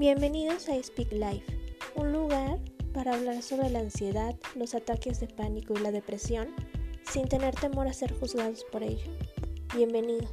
Bienvenidos a Speak Life, un lugar para hablar sobre la ansiedad, los ataques de pánico y la depresión sin tener temor a ser juzgados por ello. Bienvenidos.